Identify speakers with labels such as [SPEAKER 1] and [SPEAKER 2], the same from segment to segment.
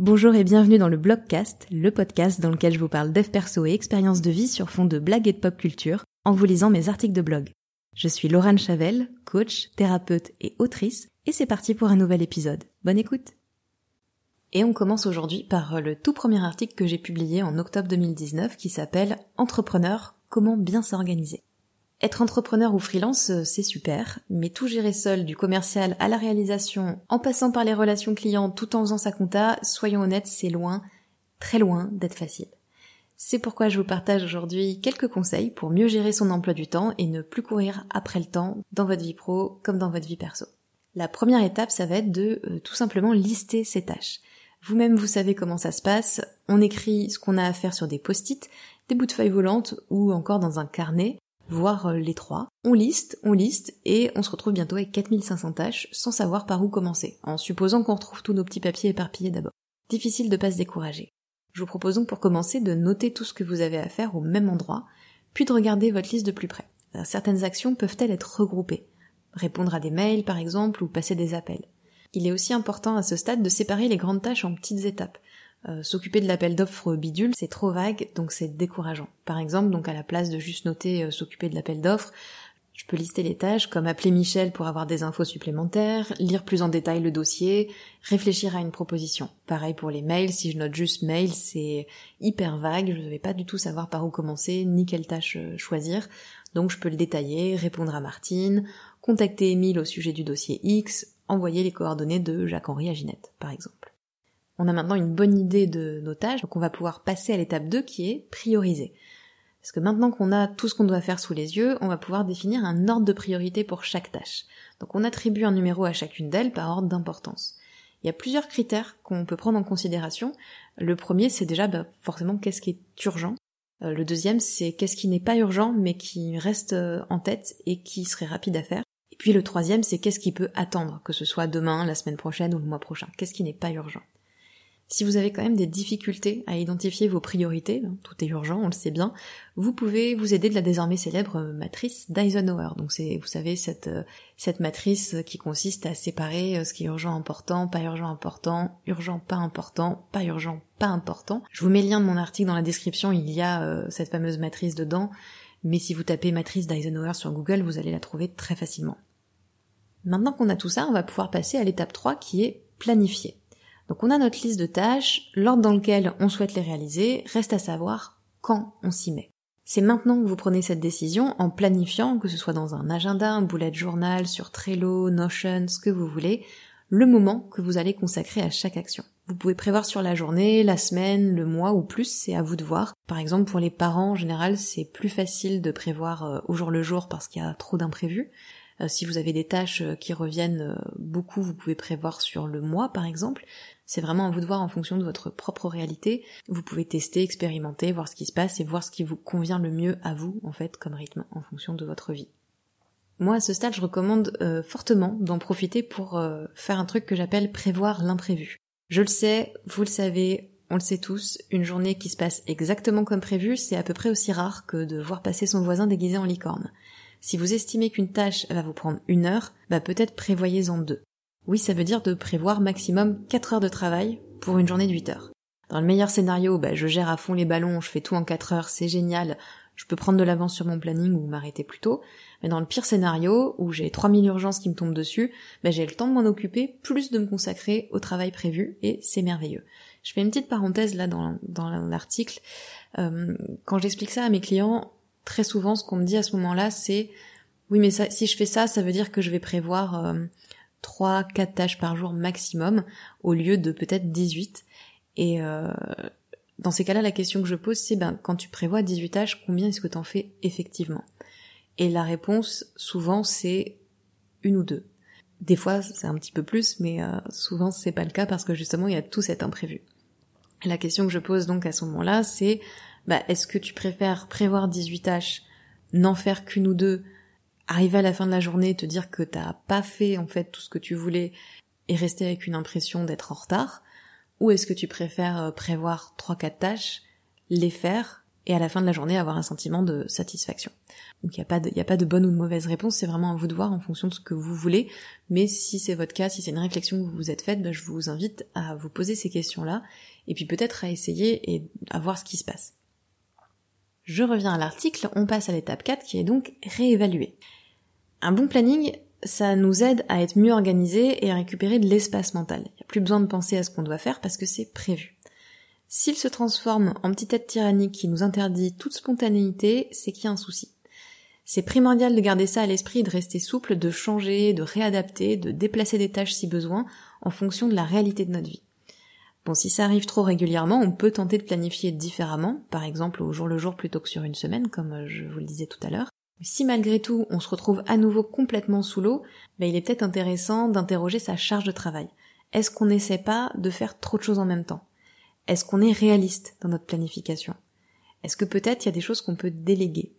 [SPEAKER 1] Bonjour et bienvenue dans le Blogcast, le podcast dans lequel je vous parle dev perso et expériences de vie sur fond de blagues et de pop culture en vous lisant mes articles de blog. Je suis Laurent Chavel, coach, thérapeute et autrice, et c'est parti pour un nouvel épisode. Bonne écoute Et on commence aujourd'hui par le tout premier article que j'ai publié en octobre 2019 qui s'appelle Entrepreneur, comment bien s'organiser. Être entrepreneur ou freelance, euh, c'est super, mais tout gérer seul, du commercial à la réalisation, en passant par les relations clients tout en faisant sa compta, soyons honnêtes, c'est loin, très loin d'être facile. C'est pourquoi je vous partage aujourd'hui quelques conseils pour mieux gérer son emploi du temps et ne plus courir après le temps dans votre vie pro comme dans votre vie perso. La première étape, ça va être de euh, tout simplement lister ses tâches. Vous-même, vous savez comment ça se passe. On écrit ce qu'on a à faire sur des post-it, des bouts de feuilles volantes ou encore dans un carnet voire euh, les trois. On liste, on liste, et on se retrouve bientôt avec 4500 tâches sans savoir par où commencer, en supposant qu'on retrouve tous nos petits papiers éparpillés d'abord. Difficile de pas se décourager. Je vous propose donc pour commencer de noter tout ce que vous avez à faire au même endroit, puis de regarder votre liste de plus près. Euh, certaines actions peuvent-elles être regroupées? Répondre à des mails par exemple ou passer des appels. Il est aussi important à ce stade de séparer les grandes tâches en petites étapes. Euh, s'occuper de l'appel d'offres bidule, c'est trop vague, donc c'est décourageant. Par exemple, donc à la place de juste noter euh, s'occuper de l'appel d'offres, je peux lister les tâches comme appeler Michel pour avoir des infos supplémentaires, lire plus en détail le dossier, réfléchir à une proposition. Pareil pour les mails, si je note juste mail, c'est hyper vague, je ne vais pas du tout savoir par où commencer, ni quelle tâche euh, choisir. Donc je peux le détailler, répondre à Martine, contacter Emile au sujet du dossier X, envoyer les coordonnées de Jacques-Henri à Ginette, par exemple. On a maintenant une bonne idée de nos tâches, donc on va pouvoir passer à l'étape 2 qui est prioriser. Parce que maintenant qu'on a tout ce qu'on doit faire sous les yeux, on va pouvoir définir un ordre de priorité pour chaque tâche. Donc on attribue un numéro à chacune d'elles par ordre d'importance. Il y a plusieurs critères qu'on peut prendre en considération. Le premier, c'est déjà bah, forcément qu'est-ce qui est urgent? Euh, le deuxième, c'est qu'est-ce qui n'est pas urgent mais qui reste euh, en tête et qui serait rapide à faire. Et puis le troisième, c'est qu'est-ce qui peut attendre, que ce soit demain, la semaine prochaine ou le mois prochain? Qu'est-ce qui n'est pas urgent? Si vous avez quand même des difficultés à identifier vos priorités, hein, tout est urgent, on le sait bien, vous pouvez vous aider de la désormais célèbre matrice d'Eisenhower. Donc c'est, vous savez, cette, euh, cette matrice qui consiste à séparer euh, ce qui est urgent important, pas urgent important, urgent pas important, pas urgent pas important. Je vous mets le lien de mon article dans la description, il y a euh, cette fameuse matrice dedans, mais si vous tapez matrice d'Eisenhower sur Google, vous allez la trouver très facilement. Maintenant qu'on a tout ça, on va pouvoir passer à l'étape 3 qui est planifier. Donc on a notre liste de tâches, l'ordre dans lequel on souhaite les réaliser, reste à savoir quand on s'y met. C'est maintenant que vous prenez cette décision en planifiant, que ce soit dans un agenda, un bullet journal, sur Trello, Notion, ce que vous voulez, le moment que vous allez consacrer à chaque action. Vous pouvez prévoir sur la journée, la semaine, le mois ou plus, c'est à vous de voir. Par exemple, pour les parents, en général, c'est plus facile de prévoir euh, au jour le jour parce qu'il y a trop d'imprévus. Euh, si vous avez des tâches euh, qui reviennent beaucoup, vous pouvez prévoir sur le mois, par exemple. C'est vraiment à vous de voir en fonction de votre propre réalité. Vous pouvez tester, expérimenter, voir ce qui se passe et voir ce qui vous convient le mieux à vous, en fait, comme rythme, en fonction de votre vie. Moi, à ce stade, je recommande euh, fortement d'en profiter pour euh, faire un truc que j'appelle prévoir l'imprévu. Je le sais, vous le savez, on le sait tous, une journée qui se passe exactement comme prévu, c'est à peu près aussi rare que de voir passer son voisin déguisé en licorne. Si vous estimez qu'une tâche va vous prendre une heure, bah peut-être prévoyez-en deux. Oui, ça veut dire de prévoir maximum 4 heures de travail pour une journée de 8 heures. Dans le meilleur scénario, bah, je gère à fond les ballons, je fais tout en 4 heures, c'est génial, je peux prendre de l'avance sur mon planning ou m'arrêter plus tôt. Mais dans le pire scénario, où j'ai 3000 urgences qui me tombent dessus, bah, j'ai le temps de m'en occuper, plus de me consacrer au travail prévu, et c'est merveilleux. Je fais une petite parenthèse là dans, l'article. Euh, quand j'explique ça à mes clients, très souvent ce qu'on me dit à ce moment-là, c'est oui mais si je fais ça, ça veut dire que je vais prévoir... Euh, 3, 4 tâches par jour maximum, au lieu de peut-être 18. Et euh, dans ces cas-là, la question que je pose, c'est ben, quand tu prévois 18 tâches, combien est-ce que tu en fais effectivement? Et la réponse, souvent, c'est une ou deux. Des fois, c'est un petit peu plus, mais euh, souvent, c'est pas le cas parce que justement, il y a tout cet imprévu. La question que je pose donc à ce moment-là, c'est bah, est-ce que tu préfères prévoir 18 tâches, n'en faire qu'une ou deux, arriver à la fin de la journée, te dire que t'as pas fait en fait tout ce que tu voulais et rester avec une impression d'être en retard, ou est-ce que tu préfères euh, prévoir trois quatre tâches, les faire et à la fin de la journée avoir un sentiment de satisfaction? Donc il n'y a, pas de, a pas de bonne ou de mauvaise réponse, c'est vraiment à vous de voir en fonction de ce que vous voulez, mais si c'est votre cas, si c'est une réflexion que vous vous êtes faite, ben, je vous invite à vous poser ces questions-là, et puis peut-être à essayer et à voir ce qui se passe. Je reviens à l'article, on passe à l'étape 4 qui est donc réévaluer. Un bon planning, ça nous aide à être mieux organisés et à récupérer de l'espace mental. Il n'y a plus besoin de penser à ce qu'on doit faire parce que c'est prévu. S'il se transforme en petite tête tyrannique qui nous interdit toute spontanéité, c'est qu'il y a un souci. C'est primordial de garder ça à l'esprit, de rester souple, de changer, de réadapter, de déplacer des tâches si besoin, en fonction de la réalité de notre vie. Bon, si ça arrive trop régulièrement, on peut tenter de planifier différemment, par exemple au jour le jour plutôt que sur une semaine, comme je vous le disais tout à l'heure. Si malgré tout on se retrouve à nouveau complètement sous l'eau, ben il est peut-être intéressant d'interroger sa charge de travail. Est-ce qu'on n'essaie pas de faire trop de choses en même temps? Est-ce qu'on est réaliste dans notre planification? Est-ce que peut-être il y a des choses qu'on peut déléguer?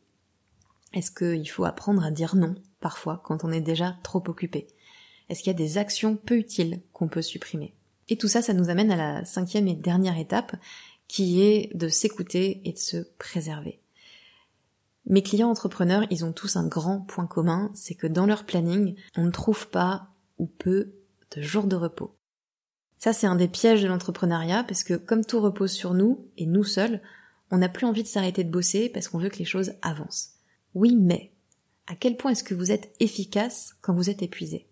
[SPEAKER 1] Est-ce qu'il faut apprendre à dire non parfois quand on est déjà trop occupé? Est-ce qu'il y a des actions peu utiles qu'on peut supprimer? Et tout ça, ça nous amène à la cinquième et dernière étape qui est de s'écouter et de se préserver. Mes clients entrepreneurs, ils ont tous un grand point commun, c'est que dans leur planning, on ne trouve pas ou peu de jours de repos. Ça, c'est un des pièges de l'entrepreneuriat, parce que comme tout repose sur nous, et nous seuls, on n'a plus envie de s'arrêter de bosser parce qu'on veut que les choses avancent. Oui, mais à quel point est-ce que vous êtes efficace quand vous êtes épuisé?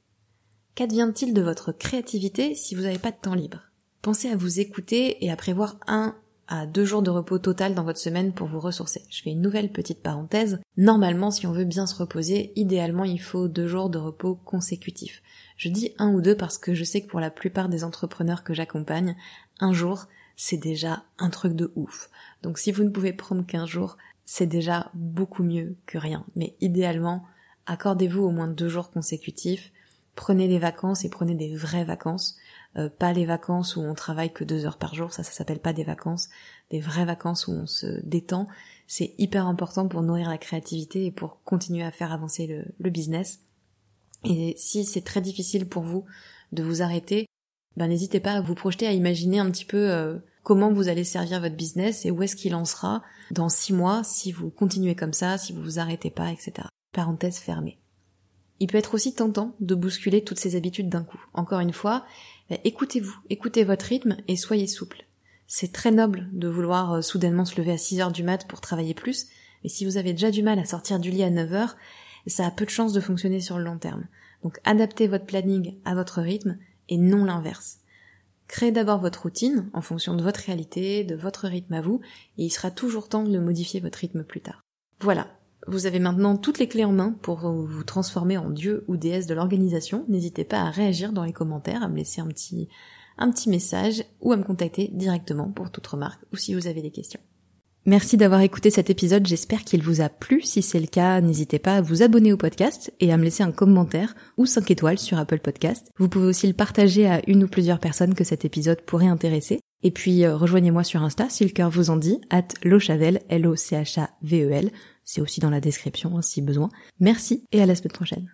[SPEAKER 1] Qu'advient-il de votre créativité si vous n'avez pas de temps libre? Pensez à vous écouter et à prévoir un à deux jours de repos total dans votre semaine pour vous ressourcer. Je fais une nouvelle petite parenthèse. Normalement, si on veut bien se reposer, idéalement, il faut deux jours de repos consécutifs. Je dis un ou deux parce que je sais que pour la plupart des entrepreneurs que j'accompagne, un jour, c'est déjà un truc de ouf. Donc si vous ne pouvez prendre qu'un jour, c'est déjà beaucoup mieux que rien. Mais idéalement, accordez-vous au moins deux jours consécutifs, prenez des vacances et prenez des vraies vacances. Euh, pas les vacances où on travaille que deux heures par jour, ça ça s'appelle pas des vacances, des vraies vacances où on se détend, c'est hyper important pour nourrir la créativité et pour continuer à faire avancer le, business. Et si c'est très difficile pour vous de vous arrêter, ben n'hésitez pas à vous projeter à imaginer un petit peu euh, comment vous allez servir votre business et où est-ce qu'il en sera dans six mois si vous continuez comme ça, si vous vous arrêtez pas, etc. Parenthèse fermée. Il peut être aussi tentant de bousculer toutes ces habitudes d'un coup. Encore une fois, écoutez-vous, écoutez votre rythme et soyez souple. C'est très noble de vouloir euh, soudainement se lever à 6 heures du mat pour travailler plus, mais si vous avez déjà du mal à sortir du lit à 9 heures, ça a peu de chances de fonctionner sur le long terme. Donc adaptez votre planning à votre rythme et non l'inverse. Créez d'abord votre routine en fonction de votre réalité, de votre rythme à vous, et il sera toujours temps de modifier votre rythme plus tard. Voilà, vous avez maintenant toutes les clés en main pour vous transformer en dieu ou déesse de l'organisation. N'hésitez pas à réagir dans les commentaires, à me laisser un petit, un petit message ou à me contacter directement pour toute remarque ou si vous avez des questions. Merci d'avoir écouté cet épisode, j'espère qu'il vous a plu. Si c'est le cas, n'hésitez pas à vous abonner au podcast et à me laisser un commentaire ou 5 étoiles sur Apple Podcast. Vous pouvez aussi le partager à une ou plusieurs personnes que cet épisode pourrait intéresser. Et puis euh, rejoignez-moi sur Insta si le cœur vous en dit, at lochavel, L-O-C-H-A-V-E-L. C'est aussi dans la description hein, si besoin. Merci et à la semaine prochaine.